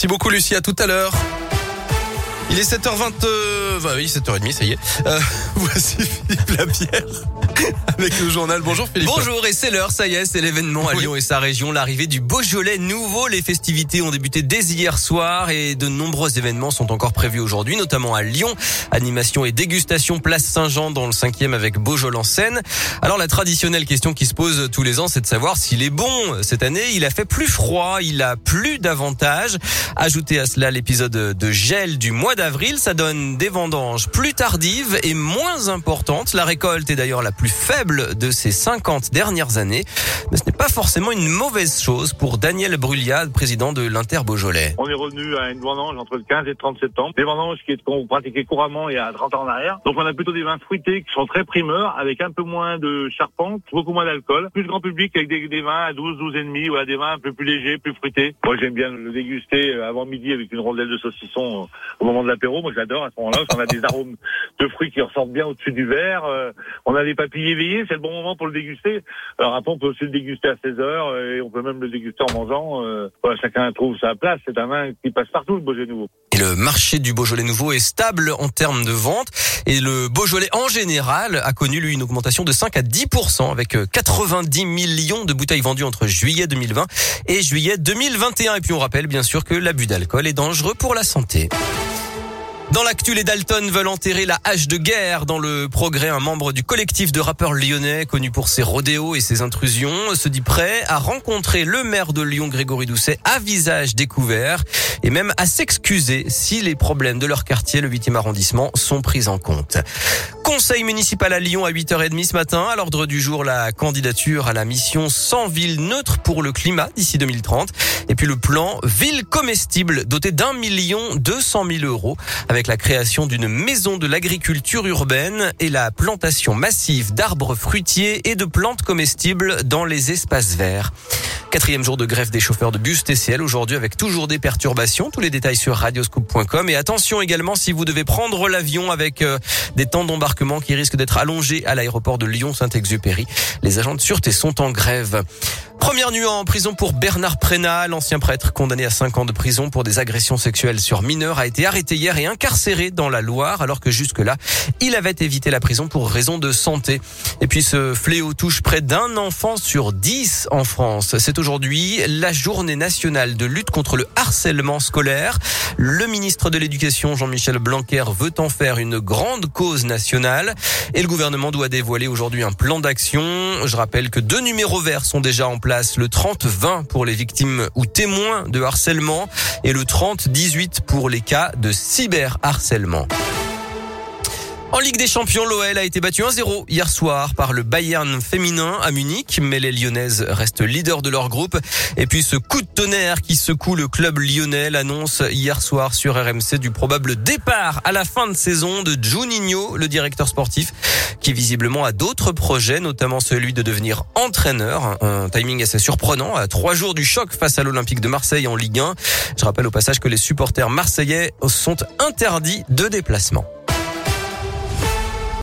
Merci beaucoup Lucie, à tout à l'heure. Il est 7h20, euh, bah oui, 7h30, ça y est. Euh, voici Philippe Lapierre avec le journal. Bonjour Philippe. Bonjour et c'est l'heure, ça y est, c'est l'événement à Lyon et sa région, l'arrivée du Beaujolais nouveau. Les festivités ont débuté dès hier soir et de nombreux événements sont encore prévus aujourd'hui, notamment à Lyon. Animation et dégustation place Saint-Jean dans le 5e avec Beaujolais en scène. Alors la traditionnelle question qui se pose tous les ans, c'est de savoir s'il est bon. Cette année, il a fait plus froid, il a plus d'avantages. Ajoutez à cela l'épisode de gel du mois d'avril, ça donne des vendanges plus tardives et moins importantes. La récolte est d'ailleurs la plus faible de ces 50 dernières années. Mais ce n'est pas forcément une mauvaise chose pour Daniel Brulliade, président de l'Inter Beaujolais. On est revenu à une vendange entre le 15 et le 30 septembre. Des vendanges qu'on pratiquait couramment il y a 30 ans en arrière. Donc on a plutôt des vins fruités qui sont très primeurs, avec un peu moins de charpente, beaucoup moins d'alcool. Plus grand public avec des, des vins à 12, 12 et demi, voilà, des vins un peu plus légers, plus fruités. Moi j'aime bien le déguster euh, avant midi avec une rondelle de saucisson euh, au moment de l'apéro. Moi j'adore à ce moment-là, on a des arômes de fruits qui ressortent bien au-dessus du verre. Euh, on a des papilles éveillées, c'est le bon moment pour le déguster. Alors après on peut aussi le déguster à 16 heures et on peut même le déguster en mangeant. Voilà, chacun trouve sa place. C'est un vin qui passe partout le Beaujolais nouveau. Et le marché du Beaujolais nouveau est stable en termes de vente et le Beaujolais en général a connu lui une augmentation de 5 à 10% avec 90 millions de bouteilles vendues entre juillet 2020 et juillet 2021. Et puis on rappelle bien sûr que l'abus d'alcool est dangereux pour la santé. Dans l'actu, les Dalton veulent enterrer la hache de guerre. Dans le progrès, un membre du collectif de rappeurs lyonnais, connu pour ses rodéos et ses intrusions, se dit prêt à rencontrer le maire de Lyon, Grégory Doucet, à visage découvert et même à s'excuser si les problèmes de leur quartier, le 8e arrondissement, sont pris en compte. Conseil municipal à Lyon à 8h30 ce matin. À l'ordre du jour, la candidature à la mission 100 villes neutres pour le climat d'ici 2030. Et puis le plan ville comestible doté d'un million deux cent mille euros avec la création d'une maison de l'agriculture urbaine et la plantation massive d'arbres fruitiers et de plantes comestibles dans les espaces verts. Quatrième jour de grève des chauffeurs de bus TCL aujourd'hui avec toujours des perturbations. Tous les détails sur radioscoop.com et attention également si vous devez prendre l'avion avec euh, des temps d'embarquement qui risquent d'être allongés à l'aéroport de Lyon-Saint-Exupéry. Les agents de sûreté sont en grève. Première nuit en prison pour Bernard Prénat, l'ancien prêtre condamné à 5 ans de prison pour des agressions sexuelles sur mineurs, a été arrêté hier et incarcéré dans la Loire alors que jusque-là, il avait évité la prison pour raison de santé. Et puis ce fléau touche près d'un enfant sur 10 en France. C'est aujourd'hui la journée nationale de lutte contre le harcèlement scolaire. Le ministre de l'Éducation, Jean-Michel Blanquer, veut en faire une grande cause nationale et le gouvernement doit dévoiler aujourd'hui un plan d'action. Je rappelle que deux numéros verts sont déjà en place le 30-20 pour les victimes ou témoins de harcèlement et le 30-18 pour les cas de cyberharcèlement. En Ligue des Champions, l'OL a été battu 1-0 hier soir par le Bayern féminin à Munich, mais les Lyonnaises restent leaders de leur groupe. Et puis ce coup de tonnerre qui secoue le club lyonnais annonce hier soir sur RMC du probable départ à la fin de saison de Juninho, le directeur sportif, qui visiblement a d'autres projets, notamment celui de devenir entraîneur. Un timing assez surprenant à trois jours du choc face à l'Olympique de Marseille en Ligue 1. Je rappelle au passage que les supporters marseillais sont interdits de déplacement.